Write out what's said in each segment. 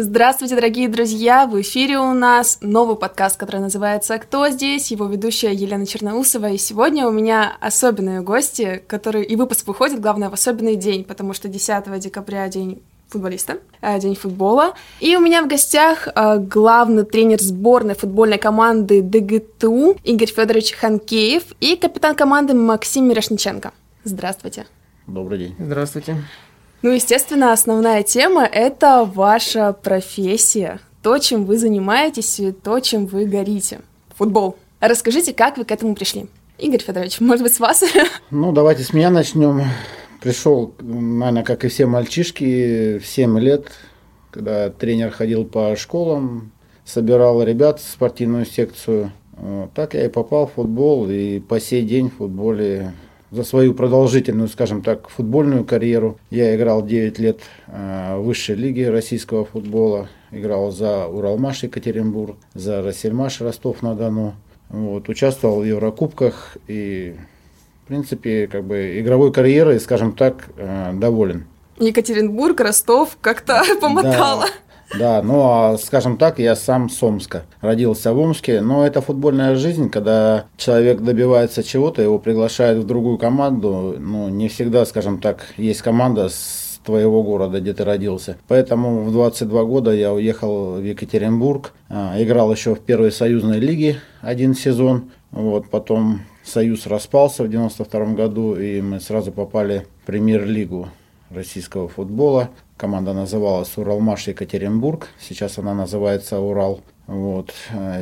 Здравствуйте, дорогие друзья! В эфире у нас новый подкаст, который называется «Кто здесь?». Его ведущая Елена Черноусова. И сегодня у меня особенные гости, которые... И выпуск выходит, главное, в особенный день, потому что 10 декабря день футболиста, э, день футбола. И у меня в гостях э, главный тренер сборной футбольной команды ДГТУ Игорь Федорович Ханкеев и капитан команды Максим Мирошниченко. Здравствуйте. Добрый день. Здравствуйте. Ну, естественно, основная тема — это ваша профессия, то, чем вы занимаетесь и то, чем вы горите. Футбол. Расскажите, как вы к этому пришли? Игорь Федорович, может быть, с вас? Ну, давайте с меня начнем. Пришел, наверное, как и все мальчишки, в 7 лет, когда тренер ходил по школам, собирал ребят в спортивную секцию. Так я и попал в футбол, и по сей день в футболе за свою продолжительную, скажем так, футбольную карьеру. Я играл 9 лет э, в высшей лиге российского футбола. Играл за Уралмаш Екатеринбург, за Рассельмаш Ростов-на-Дону. Вот, участвовал в Еврокубках и, в принципе, как бы игровой карьерой, скажем так, э, доволен. Екатеринбург, Ростов как-то помотало. Да. Да, ну а скажем так, я сам с Омска. Родился в Омске, но это футбольная жизнь, когда человек добивается чего-то, его приглашают в другую команду. Ну, не всегда, скажем так, есть команда с твоего города, где ты родился. Поэтому в 22 года я уехал в Екатеринбург, а, играл еще в первой союзной лиге один сезон. Вот, потом Союз распался в 92 году, и мы сразу попали в премьер-лигу российского футбола. Команда называлась Уралмаш Екатеринбург, сейчас она называется Урал. Вот.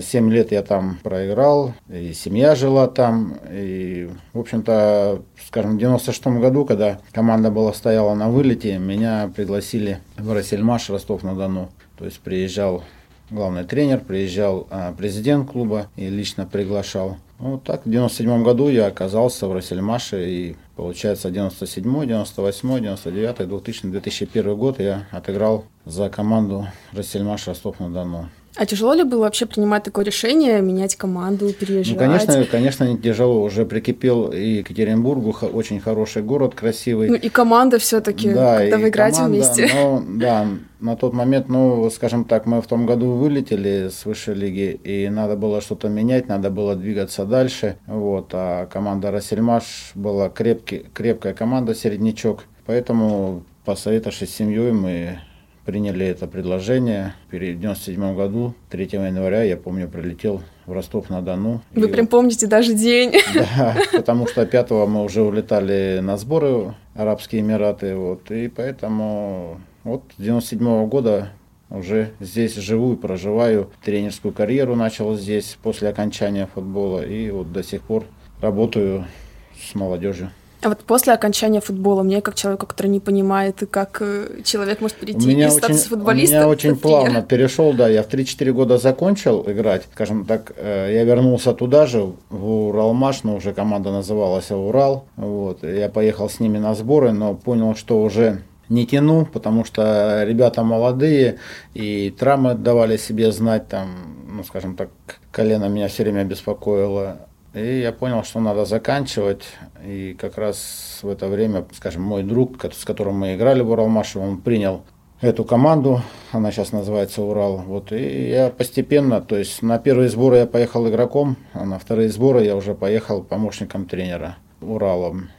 Семь лет я там проиграл, и семья жила там. И, в общем-то, скажем, в 96 году, когда команда была стояла на вылете, меня пригласили в Рассельмаш Ростов-на-Дону. То есть приезжал главный тренер, приезжал а, президент клуба и лично приглашал. Вот так, в 97 году я оказался в Рассельмаше и Получается, 97, 98, 99, 2000, 2001 год я отыграл за команду Рассельмаш Ростов-на-Дону. А тяжело ли было вообще принимать такое решение, менять команду, переезжать? Ну, конечно, конечно, не тяжело. Уже прикипел и Екатеринбургу, очень хороший город, красивый. Ну, и команда все таки да, когда вы играете команда, вместе. Ну, да, на тот момент, ну, скажем так, мы в том году вылетели с высшей лиги, и надо было что-то менять, надо было двигаться дальше. Вот, а команда Рассельмаш была крепкий, крепкая команда, середнячок. Поэтому, посоветовавшись с семьей, мы приняли это предложение. В 1997 году, 3 января, я помню, прилетел в Ростов-на-Дону. Вы и прям помните даже день. Да, потому что 5 мы уже улетали на сборы Арабские Эмираты. Вот, и поэтому вот с 97 года уже здесь живу и проживаю. Тренерскую карьеру начал здесь после окончания футбола. И вот до сих пор работаю с молодежью. А вот после окончания футбола, мне как человеку, который не понимает, как э, человек может перейти из статуса футболиста У меня очень плавно перешел, да, я в 3-4 года закончил играть, скажем так, э, я вернулся туда же, в Уралмаш, но уже команда называлась Урал, вот, я поехал с ними на сборы, но понял, что уже не тяну, потому что ребята молодые, и травмы давали себе знать, там, ну, скажем так, колено меня все время беспокоило. И я понял, что надо заканчивать. И как раз в это время, скажем, мой друг, с которым мы играли в Уралмаше, он принял эту команду, она сейчас называется Урал. Вот, и я постепенно, то есть на первые сборы я поехал игроком, а на вторые сборы я уже поехал помощником тренера Уралом.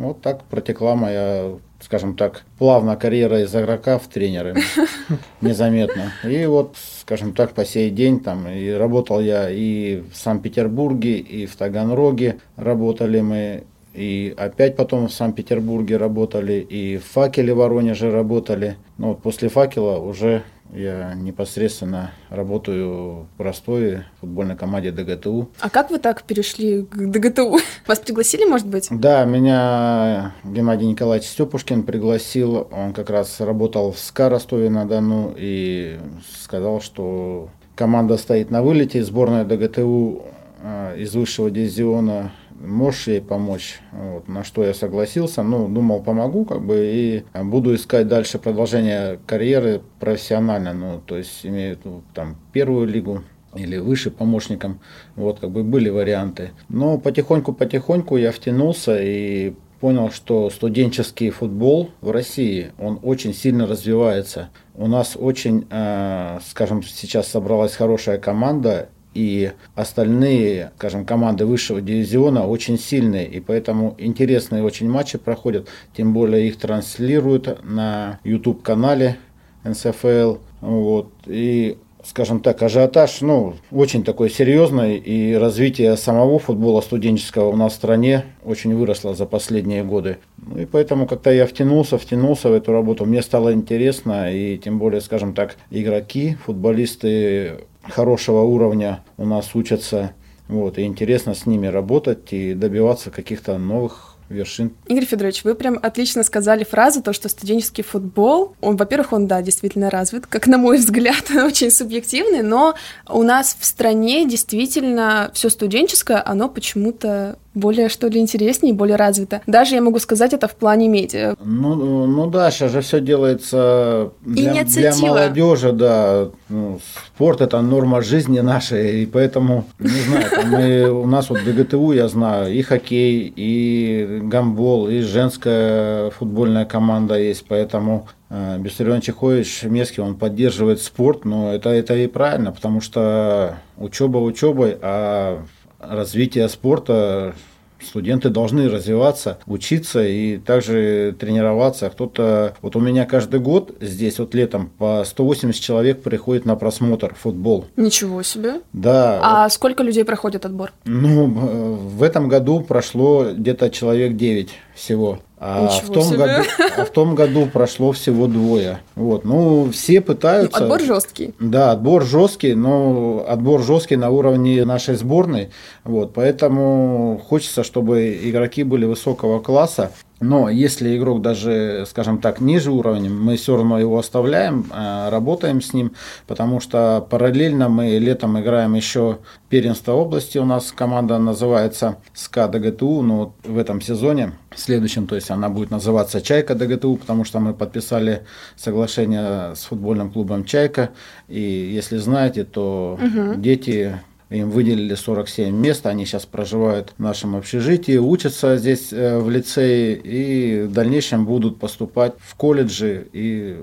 Вот так протекла моя скажем так, плавно карьера из игрока в тренеры, незаметно. И вот, скажем так, по сей день там и работал я и в Санкт-Петербурге, и в Таганроге работали мы, и опять потом в Санкт-Петербурге работали, и в Факеле Воронеже работали. Но вот после Факела уже я непосредственно работаю в Ростове, в футбольной команде ДГТУ. А как вы так перешли к ДГТУ? Вас пригласили, может быть? Да, меня Геннадий Николаевич Степушкин пригласил. Он как раз работал в СКА Ростове-на-Дону и сказал, что команда стоит на вылете, сборная ДГТУ э, из высшего дивизиона можешь ей помочь? Вот, на что я согласился, ну, думал, помогу, как бы, и буду искать дальше продолжение карьеры профессионально, ну, то есть имею там первую лигу, или выше помощником. Вот, как бы были варианты. Но потихоньку-потихоньку я втянулся и понял, что студенческий футбол в России, он очень сильно развивается. У нас очень, э, скажем, сейчас собралась хорошая команда, и остальные, скажем, команды высшего дивизиона очень сильные, и поэтому интересные очень матчи проходят, тем более их транслируют на YouTube-канале НСФЛ, вот, и скажем так, ажиотаж, ну, очень такой серьезный, и развитие самого футбола студенческого у нас в стране очень выросло за последние годы. Ну, и поэтому как-то я втянулся, втянулся в эту работу, мне стало интересно, и тем более, скажем так, игроки, футболисты хорошего уровня у нас учатся, вот, и интересно с ними работать и добиваться каких-то новых вершин. Игорь Федорович, вы прям отлично сказали фразу, то, что студенческий футбол, он, во-первых, он, да, действительно развит, как на мой взгляд, очень субъективный, но у нас в стране действительно все студенческое, оно почему-то более, что ли, интереснее, более развито. Даже я могу сказать это в плане медиа. Ну, ну да, сейчас же все делается для, для молодежи, да. Ну, спорт это норма жизни нашей, и поэтому, не знаю, мы, у нас вот ДГТУ, я знаю, и хоккей, и гамбол, и женская футбольная команда есть, поэтому э, Бессарион Чехович Мески, он поддерживает спорт, но это, это и правильно, потому что учеба учебой, а развития спорта студенты должны развиваться, учиться и также тренироваться. Кто-то, вот у меня каждый год здесь вот летом по 180 человек приходит на просмотр футбол. Ничего себе. Да. А вот. сколько людей проходит отбор? Ну, в этом году прошло где-то человек 9 всего. А в, том году, а в том году прошло всего двое. Вот. Ну, все пытаются. Ну, отбор жесткий. Да, отбор жесткий, но отбор жесткий на уровне нашей сборной. Вот. Поэтому хочется, чтобы игроки были высокого класса. Но если игрок даже, скажем так, ниже уровня, мы все равно его оставляем, а, работаем с ним, потому что параллельно мы летом играем еще первенство области. У нас команда называется СКА ДГТУ, но вот в этом сезоне, в следующем, то есть она будет называться Чайка ДГТУ, потому что мы подписали соглашение с футбольным клубом Чайка. И если знаете, то угу. дети им выделили 47 мест, они сейчас проживают в нашем общежитии, учатся здесь э, в лицее и в дальнейшем будут поступать в колледжи и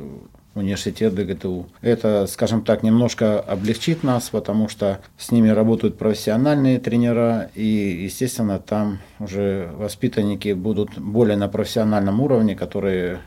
университет ДГТУ. Это, скажем так, немножко облегчит нас, потому что с ними работают профессиональные тренера, и, естественно, там уже воспитанники будут более на профессиональном уровне, которые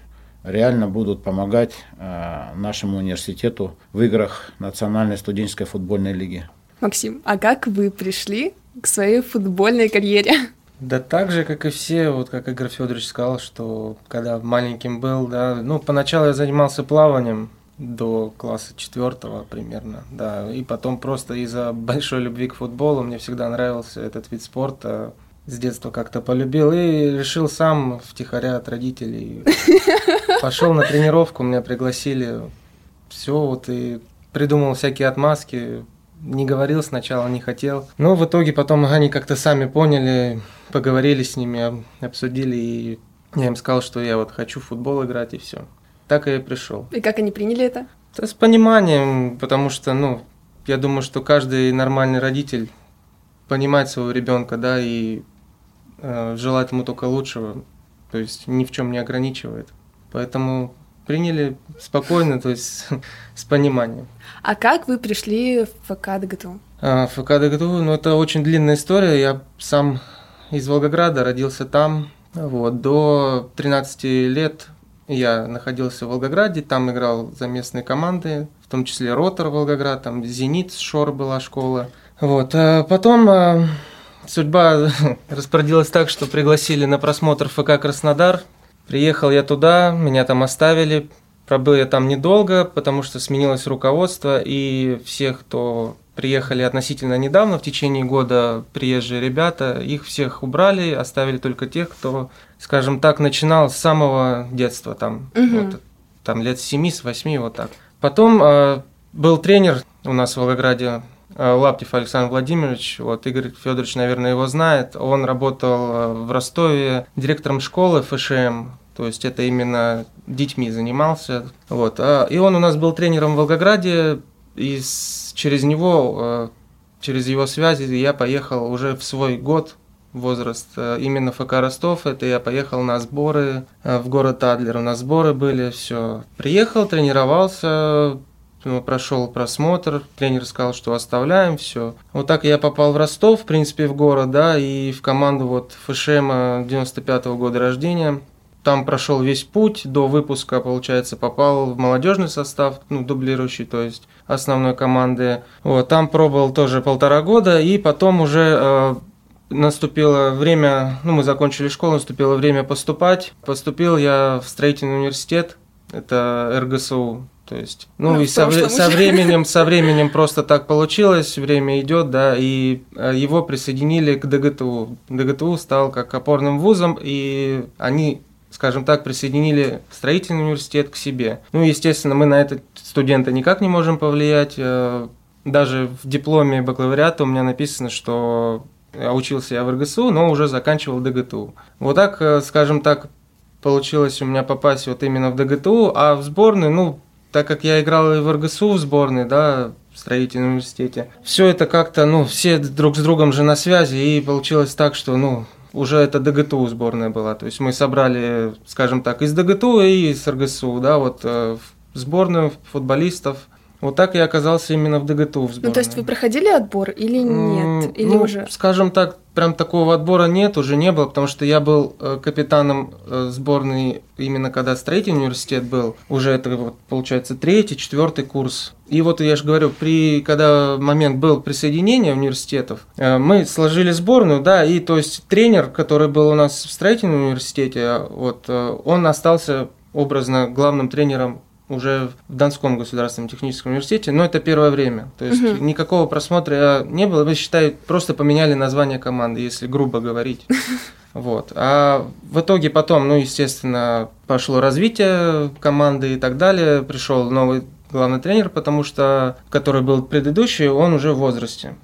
реально будут помогать э, нашему университету в играх Национальной студенческой футбольной лиги. Максим, а как вы пришли к своей футбольной карьере? Да так же, как и все, вот как Игорь Федорович сказал, что когда маленьким был, да, ну, поначалу я занимался плаванием до класса четвертого примерно, да, и потом просто из-за большой любви к футболу мне всегда нравился этот вид спорта, с детства как-то полюбил и решил сам втихаря от родителей. Пошел на тренировку, меня пригласили, все, вот и придумал всякие отмазки, не говорил сначала, не хотел. Но в итоге потом они как-то сами поняли, поговорили с ними, обсудили, и я им сказал, что я вот хочу в футбол играть, и все. Так и пришел. И как они приняли это? Да с пониманием, потому что, ну, я думаю, что каждый нормальный родитель понимает своего ребенка, да, и э, желает ему только лучшего, то есть ни в чем не ограничивает. Поэтому приняли спокойно, то есть с пониманием. А как вы пришли в ФК ДГТУ? А, ФК ДГТУ, ну это очень длинная история. Я сам из Волгограда, родился там. Вот, до 13 лет я находился в Волгограде, там играл за местные команды, в том числе Ротор Волгоград, там Зенит, Шор была школа. Вот, а потом а, судьба распорядилась так, что пригласили на просмотр ФК Краснодар. Приехал я туда, меня там оставили, Пробыл я там недолго, потому что сменилось руководство, и всех, кто приехали относительно недавно, в течение года приезжие ребята, их всех убрали, оставили только тех, кто, скажем так, начинал с самого детства, там, угу. вот, там лет с 7, с 8, вот так. Потом э, был тренер у нас в Волгограде, э, Лаптев Александр Владимирович, вот Игорь Федорович, наверное, его знает. Он работал э, в Ростове директором школы ФШМ, то есть это именно детьми занимался. Вот. А, и он у нас был тренером в Волгограде, и через него, э, через его связи я поехал уже в свой год возраст. Э, именно ФК Ростов, это я поехал на сборы э, в город Адлер, у нас сборы были, все. Приехал, тренировался, ну, прошел просмотр, тренер сказал, что оставляем, все. Вот так я попал в Ростов, в принципе, в город, да, и в команду вот ФШМ 95 -го года рождения. Там прошел весь путь до выпуска, получается, попал в молодежный состав, ну, дублирующий, то есть основной команды. Вот, там пробовал тоже полтора года, и потом уже э, наступило время, ну, мы закончили школу, наступило время поступать. Поступил я в строительный университет, это РГСУ, то есть, ну, ну и со, со временем, со временем просто так получилось, время идет, да, и э, его присоединили к ДГТУ. ДГТУ стал как опорным вузом, и они скажем так, присоединили строительный университет к себе. Ну, естественно, мы на это студента никак не можем повлиять. Э, даже в дипломе бакалавриата у меня написано, что учился я в РГСУ, но уже заканчивал ДГТУ. Вот так, э, скажем так, получилось у меня попасть вот именно в ДГТУ, а в сборную, ну, так как я играл и в РГСУ в сборной, да, в строительном университете, все это как-то, ну, все друг с другом же на связи, и получилось так, что, ну, уже это ДГТУ сборная была. То есть мы собрали, скажем так, из ДГТУ и из РГСУ, да, вот э, сборную футболистов. Вот так я оказался именно в ДГТУ в сборной. Ну, то есть вы проходили отбор или нет? Или ну, уже? скажем так, прям такого отбора нет, уже не было, потому что я был э, капитаном э, сборной именно когда строительный университет был. Уже это, вот, получается, третий, четвертый курс. И вот я же говорю, при, когда момент был присоединения университетов, э, мы сложили сборную, да, и то есть тренер, который был у нас в строительном университете, вот, он остался образно главным тренером уже в Донском государственном техническом университете, но это первое время. То есть угу. никакого просмотра не было. Мы, считаю, просто поменяли название команды, если грубо говорить. Вот. А в итоге потом, ну, естественно, пошло развитие команды и так далее. Пришел новый главный тренер, потому что, который был предыдущий, он уже в возрасте.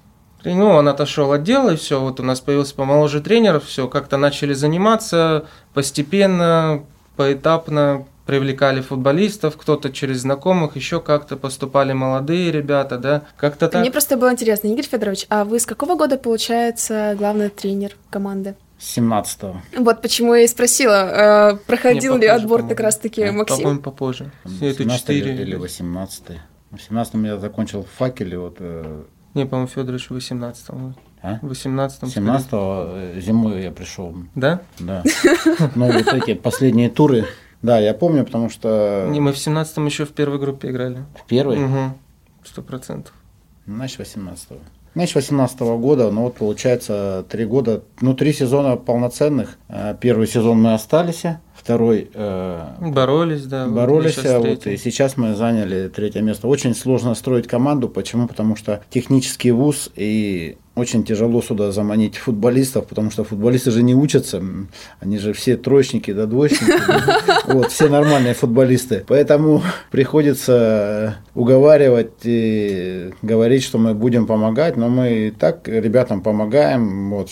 Ну, он отошел от дела, и все, вот у нас появился помоложе тренер, все, как-то начали заниматься постепенно, поэтапно, привлекали футболистов, кто-то через знакомых, еще как-то поступали молодые ребята, да, как-то так. Мне просто было интересно, Игорь Федорович, а вы с какого года, получается, главный тренер команды? 17-го. Вот почему я и спросила, э, проходил Не, ли попозже, отбор как раз-таки Нет, Максим? По-моему, попозже. Это 4 или 18 В 17-м я закончил в факеле. Вот, э... Не, по-моему, Федорович в 18-м. А? В 18-м. 17 зимой я пришел. Да? Да. Но вот эти последние туры да, я помню, потому что... Не, мы в 17-м еще в первой группе играли. В первой? Угу, сто процентов. Значит, 18-го. Значит, 18 -го года, ну вот получается три года, ну три сезона полноценных. Э, первый сезон мы остались, второй э, боролись, да. Боролись, вот, вот, и сейчас мы заняли третье место. Очень сложно строить команду, почему? Потому что технический вуз и очень тяжело сюда заманить футболистов, потому что футболисты же не учатся, они же все троечники да. Двоечники, вот, все нормальные футболисты. Поэтому приходится уговаривать и говорить, что мы будем помогать, но мы и так ребятам помогаем, вот,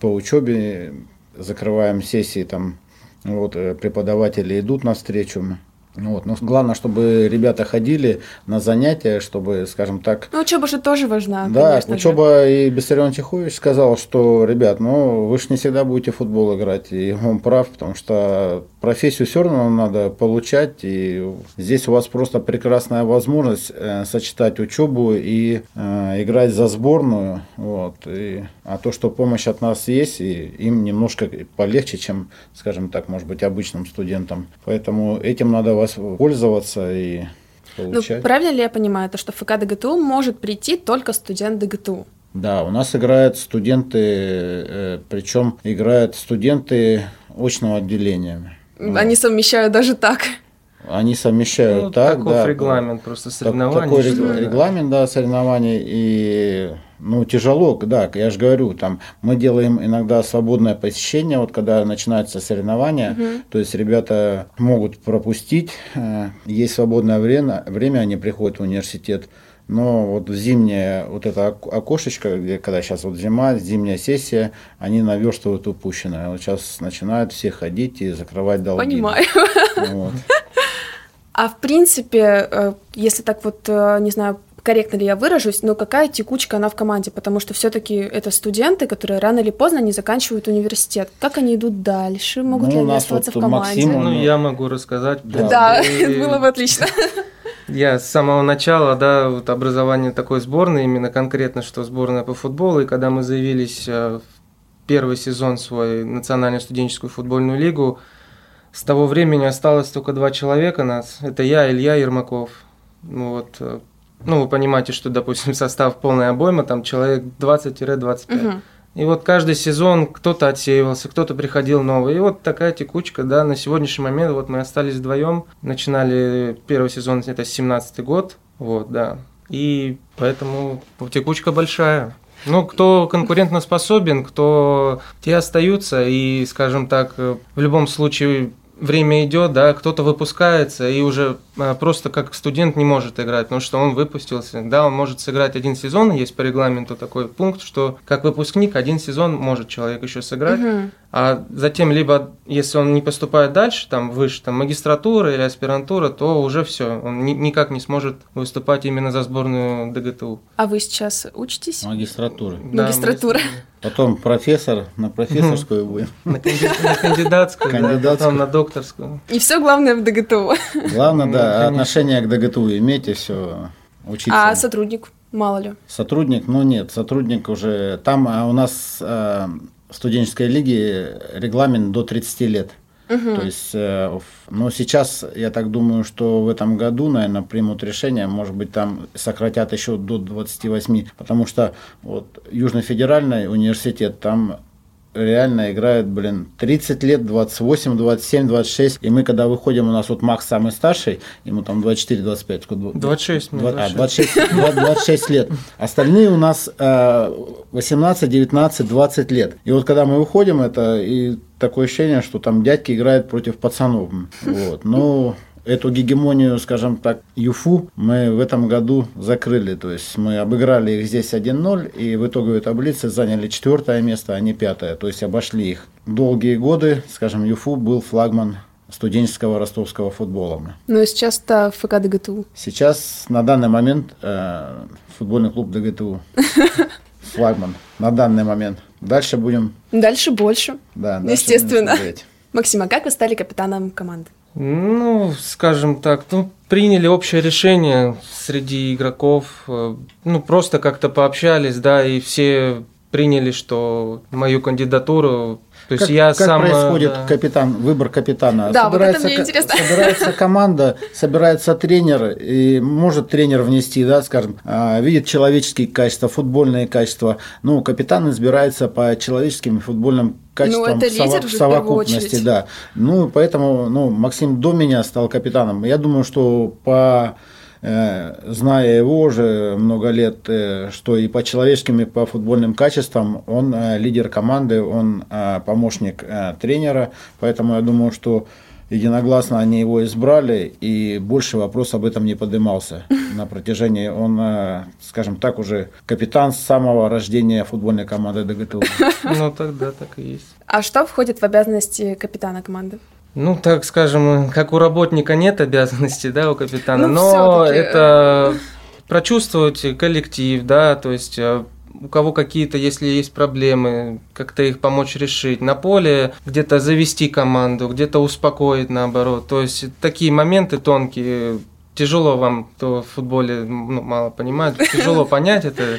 по учебе закрываем сессии там, вот, преподаватели идут навстречу, вот. Но главное, чтобы ребята ходили на занятия, чтобы, скажем так... Ну, учеба же тоже важна, Да, конечно учеба, же. и Бессарион Тихович сказал, что, ребят, ну, вы же не всегда будете в футбол играть, и он прав, потому что профессию все равно надо получать, и здесь у вас просто прекрасная возможность э, сочетать учебу и э, играть за сборную, вот, и, а то, что помощь от нас есть, и им немножко полегче, чем, скажем так, может быть, обычным студентам, поэтому этим надо воспользоваться и ну, получать. Ну, правильно ли я понимаю, то, что в ФК ДГТУ может прийти только студент ДГТУ? Да, у нас играют студенты, э, причем играют студенты очного отделения. Они вот. совмещают даже так. Они совмещают ну, так, такой да. регламент просто соревнований. Такой регламент, да, соревнований. И ну, тяжело, да, я же говорю, там мы делаем иногда свободное посещение, вот когда начинается соревнование, угу. то есть ребята могут пропустить, э, есть свободное время, время они приходят в университет, но вот зимнее вот это окошечко, где, когда сейчас вот зима, зимняя сессия, они наверстывают упущенное. Вот сейчас начинают все ходить и закрывать долги. Понимаю. Вот. А в принципе, э, если так вот, э, не знаю, корректно ли я выражусь, но какая текучка она в команде, потому что все-таки это студенты, которые рано или поздно не заканчивают университет. Как они идут дальше? Могут Ну, ли они оставаться вот в команде? Максим, Ну, Ну, я могу рассказать. Да. Да, И было бы отлично. Я с самого начала, да, вот образование такой сборной, именно конкретно, что сборная по футболу, и когда мы заявились э, в первый сезон свой Национальную студенческую футбольную лигу, с того времени осталось только два человека нас. Это я, Илья Ермаков. Ну вот, э, ну вы понимаете, что, допустим, состав полная обойма, там человек 20-25. Мгм. И вот каждый сезон кто-то отсеивался, кто-то приходил новый. И вот такая текучка, да, на сегодняшний момент вот мы остались вдвоем. Начинали первый сезон, это 17 год, вот, да. И поэтому текучка большая. Ну, кто конкурентно способен, кто те остаются, и, скажем так, в любом случае время идет, да, кто-то выпускается и уже а, просто как студент не может играть, потому что он выпустился. Да, он может сыграть один сезон, есть по регламенту такой пункт, что как выпускник один сезон может человек еще сыграть, Мгм. А затем либо, если он не поступает дальше, там выше, там магистратура или аспирантура, то уже все, он ни- никак не сможет выступать именно за сборную ДГТУ. А вы сейчас учитесь? Магистратуры. Да, Магистратура. Потом профессор, на профессорскую будем. На, канди- на кандидатскую, да, Кандидатскую. потом на докторскую. И все главное в ДГТУ. Главное, Ну, да, конечно. отношение к ДГТУ иметь и все. Учиться. А сотрудник? Мало ли. Сотрудник, ну нет, сотрудник уже... Там а, у нас а, в студенческой лиге регламент до 30 лет. То есть, э, но сейчас, я так думаю, что в этом году, наверное, примут решение, может быть, там сократят еще до 28, потому что вот Южный федеральный университет, там реально играют, блин, 30 лет, 28, 27, 26, и мы, когда выходим, у нас вот Макс самый старший, ему там 24, 25, сколько? 26 мне, Два- а, 26. 26, два- 26 лет. Остальные у нас э, 18, 19, 20 лет. И вот когда мы выходим, это и такое ощущение, что там дядьки играют против пацанов. Вот. Но эту гегемонию, скажем так, ЮФУ мы в этом году закрыли. То есть мы обыграли их здесь 1-0 и в итоговой таблице заняли четвертое место, а не пятое. То есть обошли их. Долгие годы, скажем, ЮФУ был флагман студенческого ростовского футбола. Но сейчас это ФК ДГТУ. Сейчас на данный момент э, футбольный клуб ДГТУ. Флагман. На данный момент. Дальше будем. Дальше больше. Да, дальше Естественно. Максим, а как вы стали капитаном команды? Ну, скажем так, ну, приняли общее решение среди игроков, э, ну, просто как-то пообщались, да, и все приняли, что мою кандидатуру, то есть Как, я как сам... э, происходит да. капитан, выбор капитана? Да, вот это собирается, мне интересно. собирается команда, собирается тренер, и может тренер внести, да, скажем, а, видит человеческие качества, футбольные качества. Ну, капитан избирается по человеческим и футбольным качествам Ну, это лидер в совокупности, да. Ну, поэтому, ну, Максим до меня стал капитаном. Я думаю, что по э, зная его уже много лет, э, что и по человеческим, и по футбольным качествам, он э, лидер команды, он помощник тренера, поэтому я думаю, что единогласно они его избрали, и больше вопрос об этом не поднимался на протяжении. Он, э, скажем так, уже капитан с самого рождения футбольной команды ДГТУ. Ну, тогда так и есть. А что входит в обязанности капитана команды? Ну, так скажем, как у работника нет обязанностей, да, у капитана, Ну, но это прочувствовать коллектив, да, то есть э, у кого какие-то, если есть проблемы, как-то их помочь решить. На поле где-то завести команду, где-то успокоить наоборот. То есть такие моменты тонкие, тяжело вам, кто в футболе ну, мало понимает, тяжело понять это.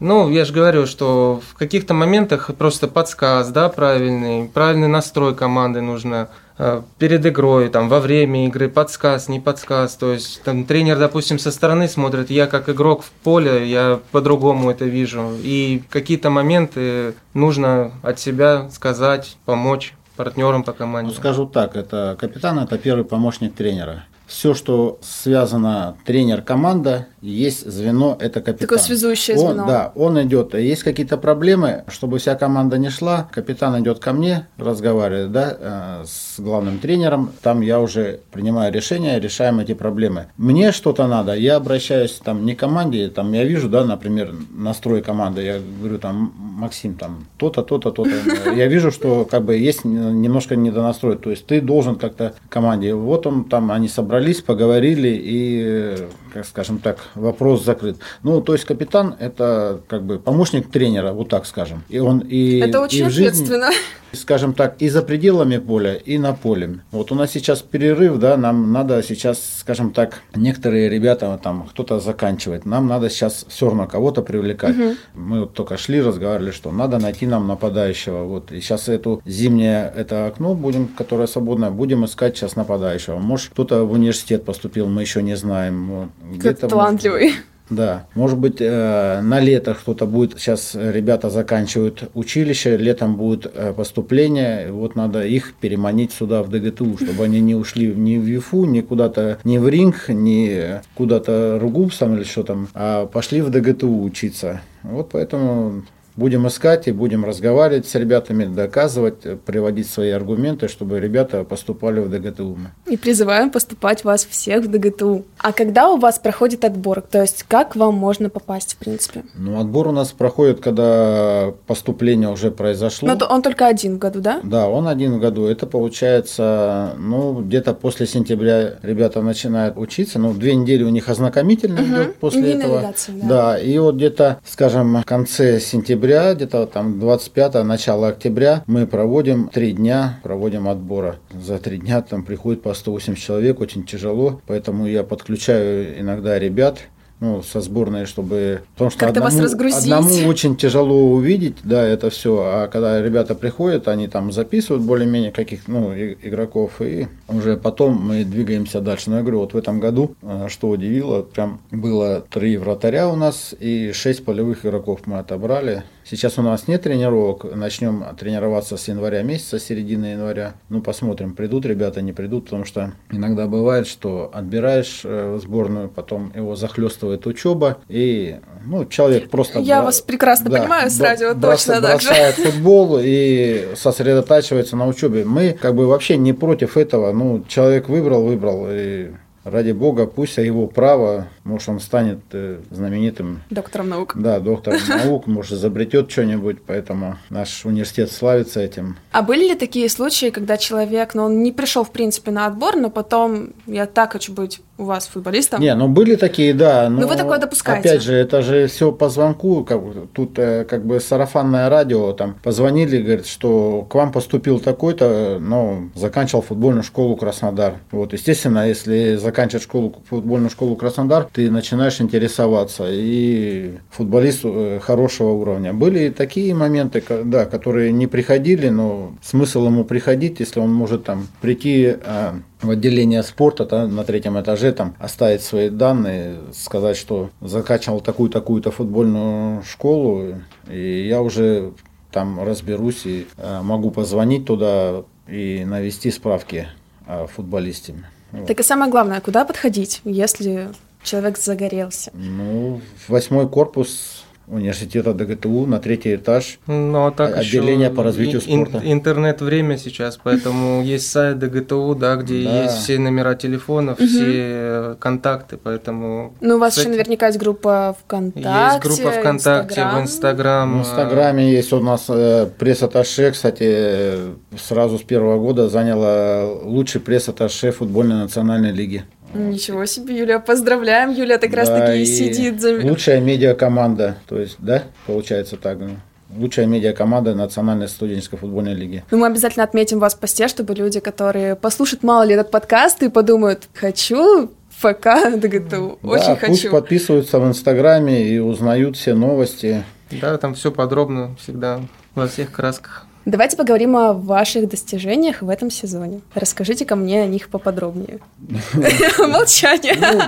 Ну, я же говорю, что в каких-то моментах просто подсказ, да, правильный, правильный настрой команды нужно э, перед игрой, там, во время игры, подсказ, не подсказ. То есть, там, тренер, допустим, со стороны смотрит, я как игрок в поле, я по-другому это вижу. И какие-то моменты нужно от себя сказать, помочь партнерам по Ну, команде. скажу так, это капитан, это первый помощник тренера. Все, что связано тренер-команда, есть звено, это капитан. Такое связующее Он- звено. да, он идет. Есть какие-то проблемы, чтобы вся команда не шла, капитан идет ко мне, разговаривает да, э, с главным тренером. Там я уже принимаю решение, решаем эти проблемы. Мне что-то надо, я обращаюсь там не к команде, там я вижу, да, например, настрой команды, я говорю там, Максим, там то-то, то-то, то-то. Я вижу, что как бы есть немножко недонастрой, то есть ты должен как-то команде. Вот он там, они собрались, поговорили и как скажем так, вопрос закрыт. Ну, то есть капитан – это как бы помощник тренера, вот так скажем. И он и, это очень и в жизни, ответственно. скажем так, и за пределами поля, и на поле. Вот у нас сейчас перерыв, да, нам надо сейчас, скажем так, некоторые ребята, там, кто-то заканчивает, нам надо сейчас все равно кого-то привлекать. Угу. Мы вот только шли, разговаривали, что надо найти нам нападающего. Вот, и сейчас эту зимнее, это окно будем, которое свободное, будем искать сейчас нападающего. Может, кто-то в университет поступил, мы еще не знаем. Вот, Как талантливый. Может, да, может быть, э, на лето кто-то будет, сейчас ребята заканчивают училище, летом будет э, поступление, вот надо их переманить сюда в ДГТУ, чтобы они не ушли ни в ЮФУ, ни куда-то, ни в ринг, ни куда-то Ругубсом или что там, а пошли в ДГТУ учиться. Вот поэтому Будем искать и будем разговаривать с ребятами, доказывать, приводить свои аргументы, чтобы ребята поступали в ДГТУ. И призываем поступать вас всех в ДГТУ. А когда у вас проходит отбор? То есть как вам можно попасть, в принципе? Ну, отбор у нас проходит, когда поступление уже произошло. Но он только один в году, да? Да, он один в году. Это получается, ну, где-то после сентября ребята начинают учиться. Ну, две недели у них ознакомительно угу. идет после этого. Да. да, и вот где-то, скажем, в конце сентября октября, где-то там 25 начало октября мы проводим три дня, проводим отбора. За три дня там приходит по 180 человек, очень тяжело, поэтому я подключаю иногда ребят, ну, со сборной, чтобы... Потому что одному, вас разгрузить. одному очень тяжело увидеть, да, это все. А когда ребята приходят, они там записывают более-менее каких ну, игроков, и уже потом мы двигаемся дальше. Но я говорю, вот в этом году, э, что удивило, прям было три вратаря у нас и шесть полевых игроков мы отобрали. Сейчас у нас нет тренировок, начнем тренироваться с января месяца, с середины января. Ну, посмотрим, придут ребята, не придут, потому что иногда бывает, что отбираешь э, сборную, потом его захлестывает учеба, и ну, человек просто... Я бра... вас прекрасно да, понимаю, с радио брос... точно так же. Бросает футбол и сосредотачивается на учебе. Мы как бы вообще не против этого. Ну, человек выбрал, выбрал, и ради бога, пусть его право, может, он станет э, знаменитым... Доктором наук. Да, доктором наук, может, изобретет что-нибудь, поэтому наш университет славится этим. А были ли такие случаи, когда человек, ну, он не пришел, в принципе, на отбор, но потом, я так хочу быть у вас футболистом? Не, ну, были такие, да. Но, ну, вы такое допускаете? Опять же, это же все по звонку, как, тут э, как бы сарафанное радио, там, позвонили, говорят, что к вам поступил такой-то, но заканчивал футбольную школу Краснодар. Вот, естественно, если заканчивать школу, футбольную школу Краснодар, ты начинаешь интересоваться. И футболист э, хорошего уровня. Были такие моменты, да, которые не приходили, но смысл ему приходить, если он может там прийти а, в отделение спорта да, на третьем этаже, там оставить свои данные, сказать, что закачивал такую-такую-то футбольную школу, и я уже там разберусь и э, могу позвонить туда и навести справки о футболисте. Вот. Так и самое главное, куда подходить, если человек загорелся? Ну, восьмой корпус университета ДГТУ на третий этаж. Ну, а так отделение по развитию спорта. интернет время сейчас, поэтому есть сайт ДГТУ, да, где да. есть все номера телефонов, угу. все контакты, поэтому. Ну, у вас еще наверняка есть группа ВКонтакте. Есть группа ВКонтакте, Инстаграм. в Инстаграм. В Инстаграме есть у нас э, пресс-атташе, кстати, сразу с первого года заняла лучший пресс-атташе футбольной национальной лиги. Ничего себе, Юля, поздравляем. Юля так да, раз таки и сидит. За... Лучшая медиакоманда, то есть, да, получается так. Ну, лучшая медиакоманда Национальной студенческой футбольной лиги. Ну, мы обязательно отметим вас в посте, чтобы люди, которые послушают мало ли этот подкаст и подумают, хочу ФК ДГТУ, да, очень пусть хочу. подписываются в Инстаграме и узнают все новости. Да, там все подробно всегда во всех красках. Давайте поговорим о ваших достижениях в этом сезоне. расскажите ко мне о них поподробнее. Молчание. Ну,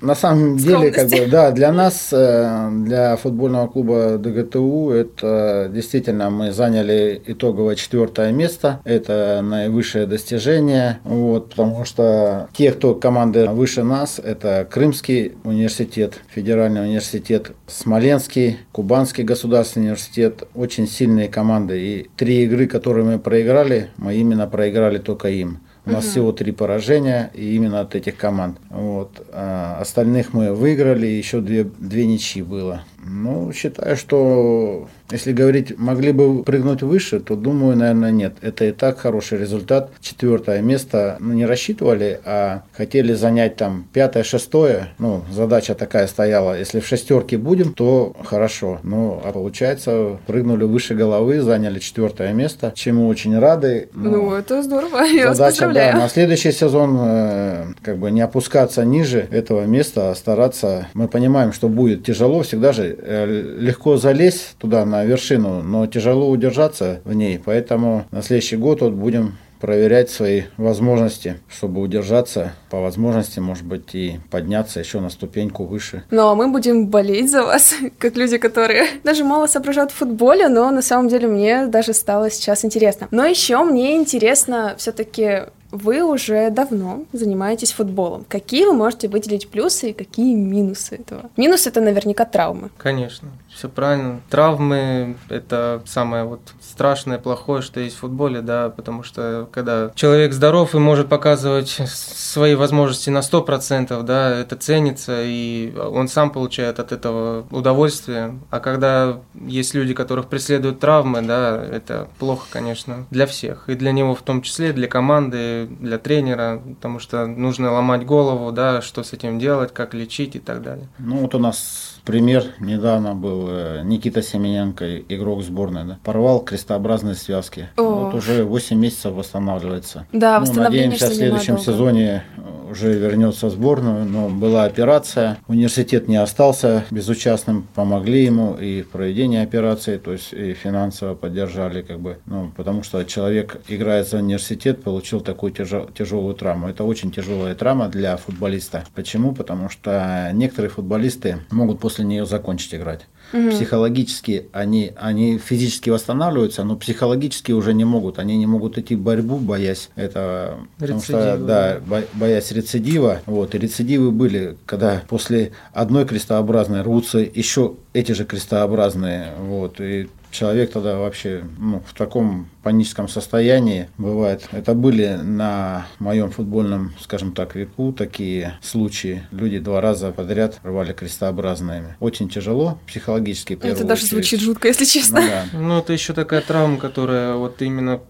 на самом деле, как бы, да, для нас, э, для футбольного клуба ДГТУ, это действительно мы заняли итоговое четвертое место. Это наивысшее достижение, вот, потому что те, кто команды выше нас, это Крымский университет, Федеральный университет, Смоленский, Кубанский государственный университет, очень сильные команды. И три игры, которые мы проиграли, мы именно проиграли только им. У нас угу. всего три поражения, и именно от этих команд. Вот. А остальных мы выиграли, еще две, две ничьи было. Ну, считаю, что если говорить, могли бы прыгнуть выше, то думаю, наверное, нет. Это и так хороший результат. Четвертое место ну, не рассчитывали, а хотели занять там пятое, шестое. Ну, задача такая стояла. Если в шестерке будем, то хорошо. Ну, а получается, прыгнули выше головы, заняли четвертое место, чему очень рады. Ну, это здорово. Я задача, вас. Да, на следующий сезон э, как бы не опускаться ниже этого места, а стараться. Мы понимаем, что будет тяжело, всегда же легко залезть туда на вершину, но тяжело удержаться в ней. Поэтому на следующий год вот будем проверять свои возможности, чтобы удержаться, по возможности, может быть, и подняться еще на ступеньку выше. Ну, а мы будем болеть за вас, как люди, которые даже мало соображают в футболе, но на самом деле мне даже стало сейчас интересно. Но еще мне интересно все-таки вы уже давно занимаетесь футболом. Какие вы можете выделить плюсы и какие минусы этого? Минус это наверняка травмы. Конечно, все правильно. Травмы – это самое вот страшное, плохое, что есть в футболе, да, потому что когда человек здоров и может показывать свои возможности на 100%, да, это ценится, и он сам получает от этого удовольствие. А когда есть люди, которых преследуют травмы, да, это плохо, конечно, для всех, и для него в том числе, для команды, для тренера, потому что нужно ломать голову, да, что с этим делать, как лечить и так далее. Ну вот у нас пример недавно был э, Никита Семененко, игрок сборной, да, порвал крестообразные связки. О. Вот уже 8 месяцев восстанавливается. Да, ну, надеемся, в следующем долго. сезоне уже вернется в сборную, но была операция, университет не остался безучастным, помогли ему и в проведении операции, то есть и финансово поддержали, как бы, ну, потому что человек играет за университет, получил такую тяжел, тяжелую травму. Это очень тяжелая травма для футболиста. Почему? Потому что некоторые футболисты могут после нее закончить играть. Угу. Психологически они, они физически восстанавливаются, но психологически уже не могут. Они не могут идти в борьбу, боясь этого. Потому что, да, боясь рецидива. Вот, и рецидивы были, когда после одной крестообразной рвутся еще эти же крестообразные. Вот, и человек тогда вообще ну, в таком паническом состоянии бывает. Это были на моем футбольном, скажем так, веку такие случаи. Люди два раза подряд рвали крестообразными. Очень тяжело психологически. Это даже очередь. звучит жутко, если честно. Ну, да. ну, это еще такая травма, которая вот именно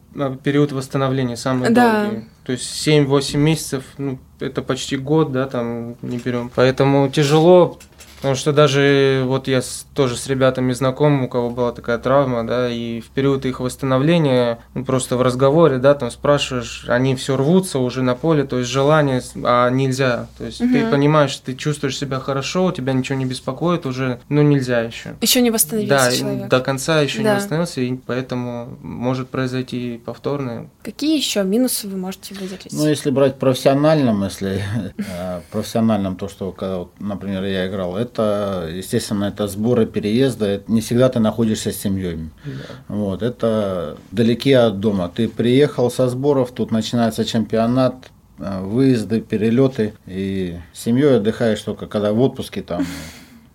период восстановления самый да. долгий. То есть 7-8 месяцев, ну, это почти год, да, там не берем. Поэтому тяжело Потому что даже вот я с, тоже с ребятами знаком, у кого была такая травма, да, и в период их восстановления, ну, просто в разговоре, да, там спрашиваешь, они все рвутся уже на поле, то есть желание, а нельзя. То есть угу. ты понимаешь, ты чувствуешь себя хорошо, у тебя ничего не беспокоит уже, но нельзя еще. Еще не восстановился да, человек. до конца еще да. не восстановился, и поэтому может произойти повторное. Какие еще минусы вы можете выделить? Ну, если брать профессиональном, если э, профессиональном, то, что, когда, например, я играл, это естественно, это сборы переезда. Это не всегда ты находишься с семьей. Да. Вот, это далеки от дома. Ты приехал со сборов, тут начинается чемпионат, э, выезды, перелеты, и семьей отдыхаешь только когда в отпуске там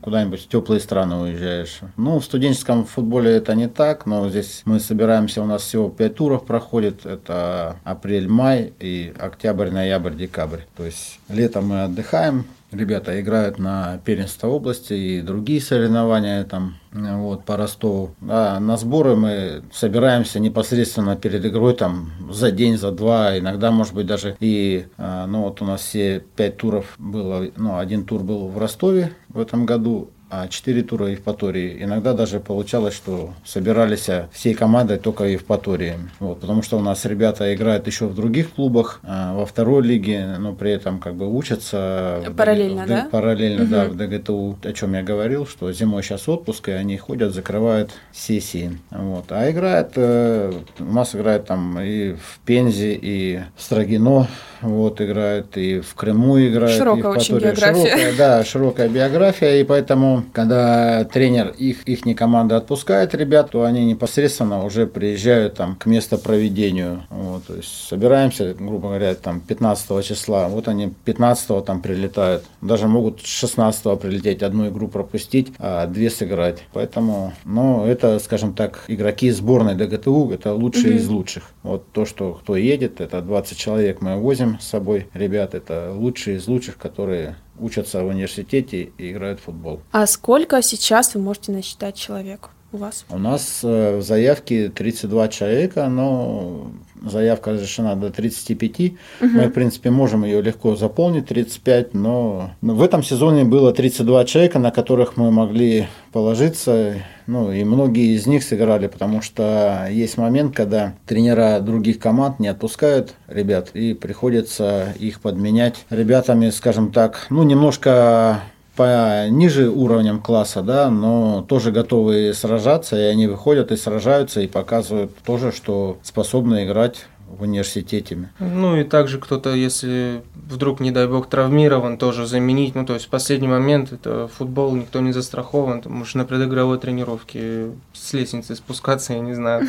куда-нибудь в теплые страны уезжаешь. Ну, в студенческом футболе это не так, но здесь мы собираемся, у нас всего 5 туров проходит. Это апрель, май и октябрь, ноябрь, декабрь. То есть летом мы отдыхаем, ребята играют на первенство области и другие соревнования там вот, по Ростову. А на сборы мы собираемся непосредственно перед игрой там за день, за два, иногда, может быть, даже и, а, ну вот у нас все пять туров было, ну один тур был в Ростове в этом году, 4 тура Евпатории. Иногда даже получалось, что собирались всей командой только в Евпатории. Вот, потому что у нас ребята играют еще в других клубах, а, во второй лиге, но при этом как бы учатся. Параллельно, в, да? Параллельно, угу. да, в ДГТУ, о чем я говорил, что зимой сейчас отпуск, и они ходят, закрывают сессии. Вот. А играет, э, у нас играет там и в Пензе, и в Строгино, вот, играет, и в Крыму играет. Широкая очень биография. Широкая, да, широкая биография, и поэтому когда тренер их, их команды отпускает ребят, то они непосредственно уже приезжают там к месту проведению. Вот, то есть собираемся, грубо говоря, там 15 числа, вот они 15 там прилетают. Даже могут 16 прилететь, одну игру пропустить, а две сыграть. Поэтому, ну, это, скажем так, игроки сборной ДГТУ, это лучшие угу. из лучших. Вот то, что кто едет, это 20 человек мы возим с собой. Ребят, это лучшие из лучших, которые учатся в университете и играют в футбол. А сколько сейчас вы можете насчитать человек у вас? У нас э, в заявке 32 человека, но заявка разрешена до 35. Угу. Мы, в принципе, можем ее легко заполнить, 35, но в этом сезоне было 32 человека, на которых мы могли положиться. Ну, и многие из них сыграли, потому что есть момент, когда тренера других команд не отпускают ребят, и приходится их подменять ребятами, скажем так, ну, немножко пониже уровнем класса, да, но тоже готовы сражаться, и они выходят и сражаются, и показывают тоже, что способны играть в университете. Ну и также кто-то, если вдруг, не дай бог, травмирован, тоже заменить. Ну то есть в последний момент это футбол, никто не застрахован. Ты можешь на предыгровой тренировке с лестницы спускаться, я не знаю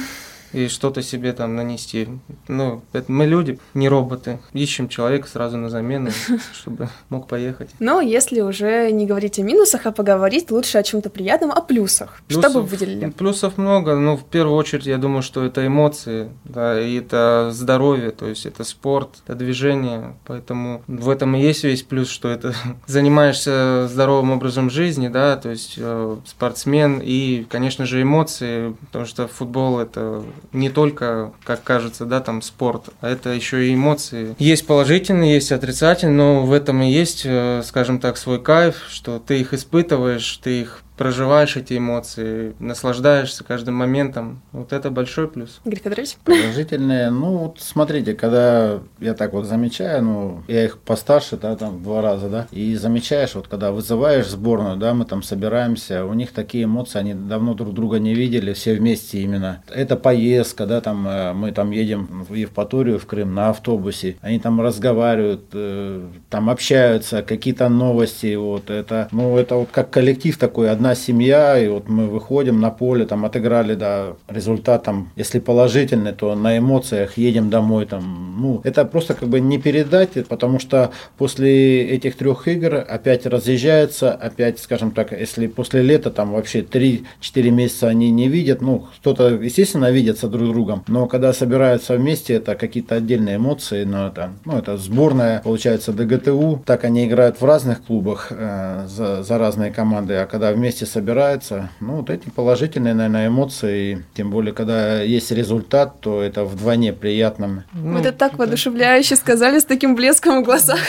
и что-то себе там нанести. Ну, это мы люди, не роботы. Ищем человека сразу на замену, чтобы мог поехать. Но если уже не говорить о минусах, а поговорить лучше о чем-то приятном, о плюсах. плюсов, что бы выделили? Плюсов много. Ну, в первую очередь, я думаю, что это эмоции, да, и это здоровье, то есть это спорт, это движение. Поэтому в этом и есть весь плюс, что это занимаешься здоровым образом жизни, да, то есть э, спортсмен и, конечно же, эмоции, потому что футбол это не только, как кажется, да, там спорт, а это еще и эмоции. Есть положительные, есть отрицательные, но в этом и есть, э, скажем так, свой кайф, что ты их испытываешь, ты их проживаешь эти эмоции, наслаждаешься каждым моментом. Вот это большой плюс. Игорь Федорович? Положительные. Ну, вот смотрите, когда я так вот замечаю, ну, я их постарше, да, там, два раза, да, и замечаешь, вот когда вызываешь сборную, да, мы там собираемся, у них такие эмоции, они давно друг друга не видели, все вместе именно. Это поездка, да, там, э, мы там едем в Евпаторию, в Крым на автобусе, они там разговаривают, э, там общаются, какие-то новости, вот, это, ну, это вот как коллектив такой, одна одна семья, и вот мы выходим на поле, там отыграли, да, результат там, если положительный, то на эмоциях едем домой, там, ну, это просто как бы не передать, потому что после этих трех игр опять разъезжаются, опять, скажем так, если после лета там вообще 3-4 месяца они не видят, ну, кто-то, естественно, видятся друг другом, но когда собираются вместе, это какие-то отдельные эмоции, но это, ну, это сборная, получается, ДГТУ, так они играют в разных клубах э, за, за разные команды, а когда вместе вместе собирается. Ну, вот эти положительные, наверное, эмоции, тем более, когда есть результат, то это вдвойне приятно. Ну, Вы это так воодушевляюще сказали, с таким блеском в глазах.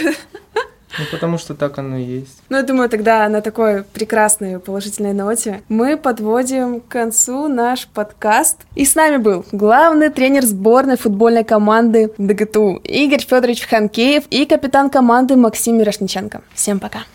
Ну, потому что так оно и есть. Ну, я думаю, тогда на такой прекрасной положительной ноте мы подводим к концу наш подкаст. И с нами был главный тренер сборной футбольной команды ДГТУ Игорь Федорович Ханкеев и капитан команды Максим Мирошниченко. Всем пока!